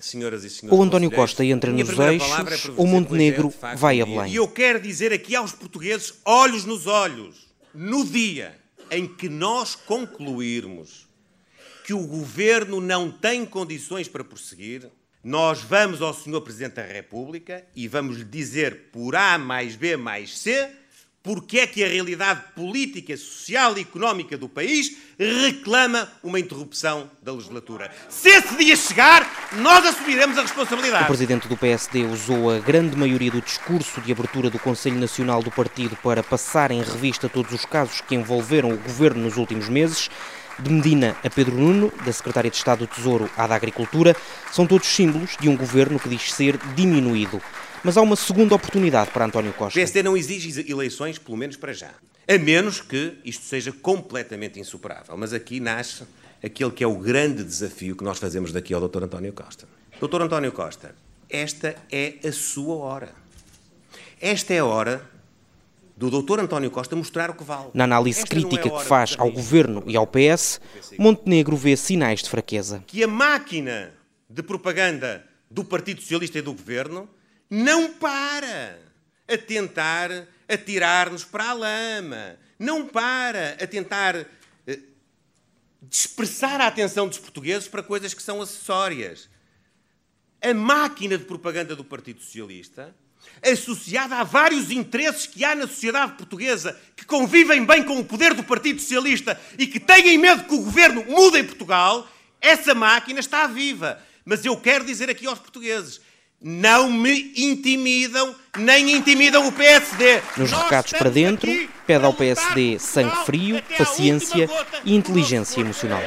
senhoras e senhores. Ou António Costa entra nos eixos, é ou Montenegro vai a Belém. E eu quero dizer aqui aos portugueses, olhos nos olhos, no dia em que nós concluirmos que o governo não tem condições para prosseguir, nós vamos ao Sr. Presidente da República e vamos lhe dizer por A mais B mais C porque é que a realidade política, social e económica do país reclama uma interrupção da legislatura. Se esse dia chegar, nós assumiremos a responsabilidade. O presidente do PSD usou a grande maioria do discurso de abertura do Conselho Nacional do partido para passar em revista todos os casos que envolveram o governo nos últimos meses. De Medina a Pedro Nuno, da Secretária de Estado do Tesouro à da Agricultura, são todos símbolos de um governo que diz ser diminuído. Mas há uma segunda oportunidade para António Costa. O PSD não exige eleições, pelo menos para já. A menos que isto seja completamente insuperável. Mas aqui nasce aquele que é o grande desafio que nós fazemos daqui ao Dr. António Costa. Dr. António Costa, esta é a sua hora. Esta é a hora do Dr. António Costa mostrar o que vale. Na análise Esta crítica é que faz ao governo e ao PS, Montenegro vê sinais de fraqueza. Que a máquina de propaganda do Partido Socialista e do governo não para a tentar atirar-nos para a lama, não para a tentar eh, dispersar a atenção dos portugueses para coisas que são acessórias. A máquina de propaganda do Partido Socialista associada a vários interesses que há na sociedade portuguesa que convivem bem com o poder do Partido Socialista e que têm medo que o governo mude em Portugal, essa máquina está viva. Mas eu quero dizer aqui aos portugueses: não me intimidam, nem intimidam o PSD. Nos Nós recados para dentro, pede ao PSD sangue frio, paciência e inteligência emocional.